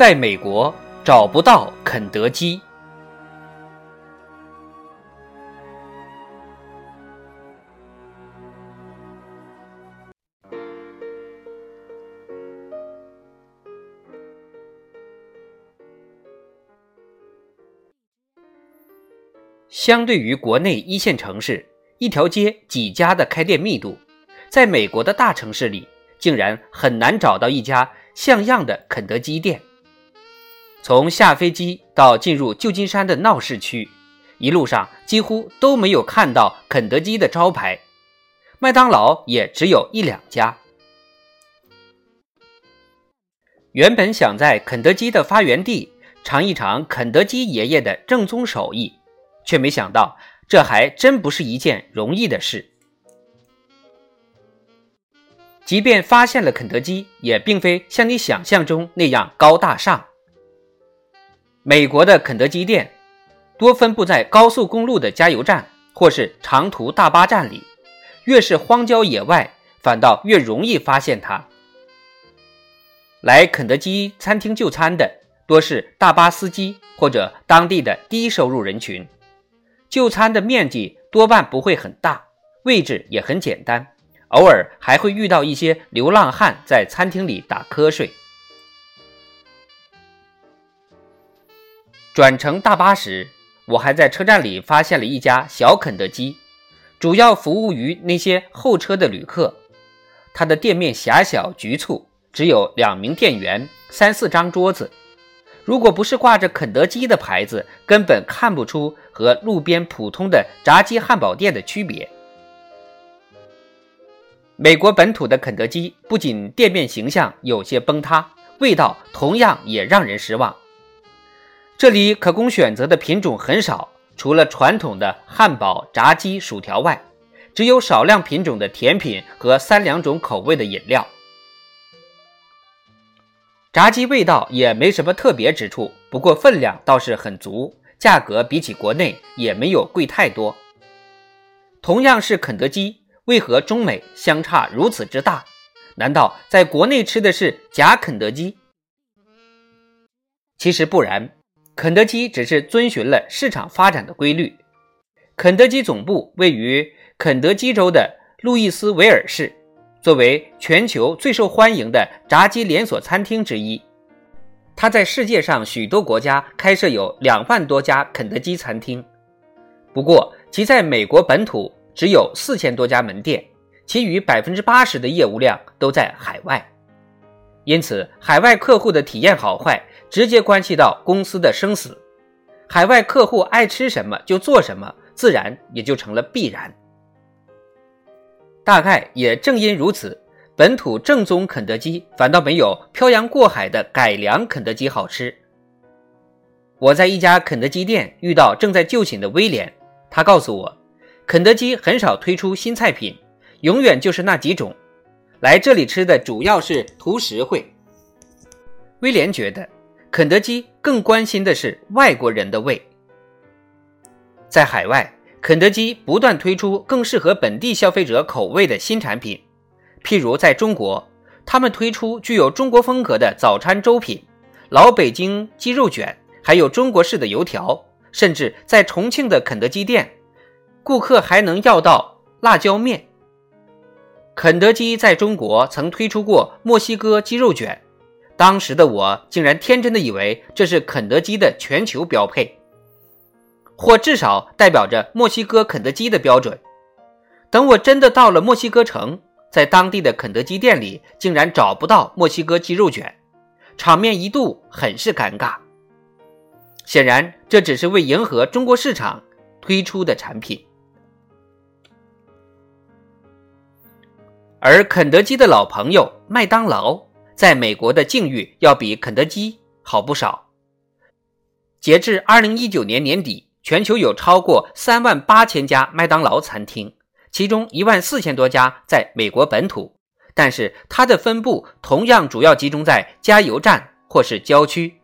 在美国找不到肯德基。相对于国内一线城市，一条街几家的开店密度，在美国的大城市里，竟然很难找到一家像样的肯德基店。从下飞机到进入旧金山的闹市区，一路上几乎都没有看到肯德基的招牌，麦当劳也只有一两家。原本想在肯德基的发源地尝一尝肯德基爷爷的正宗手艺，却没想到这还真不是一件容易的事。即便发现了肯德基，也并非像你想象中那样高大上。美国的肯德基店多分布在高速公路的加油站或是长途大巴站里，越是荒郊野外，反倒越容易发现它。来肯德基餐厅就餐的多是大巴司机或者当地的低收入人群，就餐的面积多半不会很大，位置也很简单，偶尔还会遇到一些流浪汉在餐厅里打瞌睡。转乘大巴时，我还在车站里发现了一家小肯德基，主要服务于那些候车的旅客。它的店面狭小局促，只有两名店员、三四张桌子。如果不是挂着肯德基的牌子，根本看不出和路边普通的炸鸡汉堡店的区别。美国本土的肯德基不仅店面形象有些崩塌，味道同样也让人失望。这里可供选择的品种很少，除了传统的汉堡、炸鸡、薯条外，只有少量品种的甜品和三两种口味的饮料。炸鸡味道也没什么特别之处，不过分量倒是很足，价格比起国内也没有贵太多。同样是肯德基，为何中美相差如此之大？难道在国内吃的是假肯德基？其实不然。肯德基只是遵循了市场发展的规律。肯德基总部位于肯德基州的路易斯维尔市，作为全球最受欢迎的炸鸡连锁餐厅之一，它在世界上许多国家开设有两万多家肯德基餐厅。不过，其在美国本土只有四千多家门店，其余百分之八十的业务量都在海外。因此，海外客户的体验好坏。直接关系到公司的生死，海外客户爱吃什么就做什么，自然也就成了必然。大概也正因如此，本土正宗肯德基反倒没有漂洋过海的改良肯德基好吃。我在一家肯德基店遇到正在就寝的威廉，他告诉我，肯德基很少推出新菜品，永远就是那几种，来这里吃的主要是图实惠。威廉觉得。肯德基更关心的是外国人的胃。在海外，肯德基不断推出更适合本地消费者口味的新产品，譬如在中国，他们推出具有中国风格的早餐粥品——老北京鸡肉卷，还有中国式的油条。甚至在重庆的肯德基店，顾客还能要到辣椒面。肯德基在中国曾推出过墨西哥鸡肉卷。当时的我竟然天真的以为这是肯德基的全球标配，或至少代表着墨西哥肯德基的标准。等我真的到了墨西哥城，在当地的肯德基店里竟然找不到墨西哥鸡肉卷，场面一度很是尴尬。显然，这只是为迎合中国市场推出的产品。而肯德基的老朋友麦当劳在美国的境遇要比肯德基好不少。截至二零一九年年底，全球有超过三万八千家麦当劳餐厅，其中一万四千多家在美国本土，但是它的分布同样主要集中在加油站或是郊区。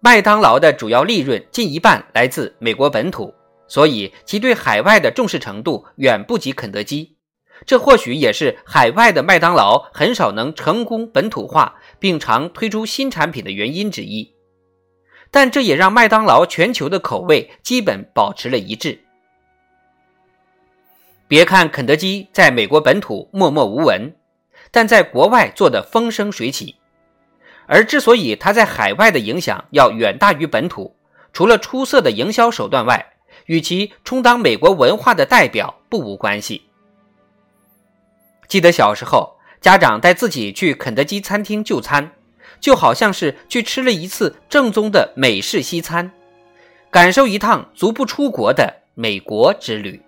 麦当劳的主要利润近一半来自美国本土，所以其对海外的重视程度远不及肯德基。这或许也是海外的麦当劳很少能成功本土化，并常推出新产品的原因之一。但这也让麦当劳全球的口味基本保持了一致。别看肯德基在美国本土默默无闻，但在国外做得风生水起。而之所以它在海外的影响要远大于本土，除了出色的营销手段外，与其充当美国文化的代表不无关系。记得小时候，家长带自己去肯德基餐厅就餐，就好像是去吃了一次正宗的美式西餐，感受一趟足不出国的美国之旅。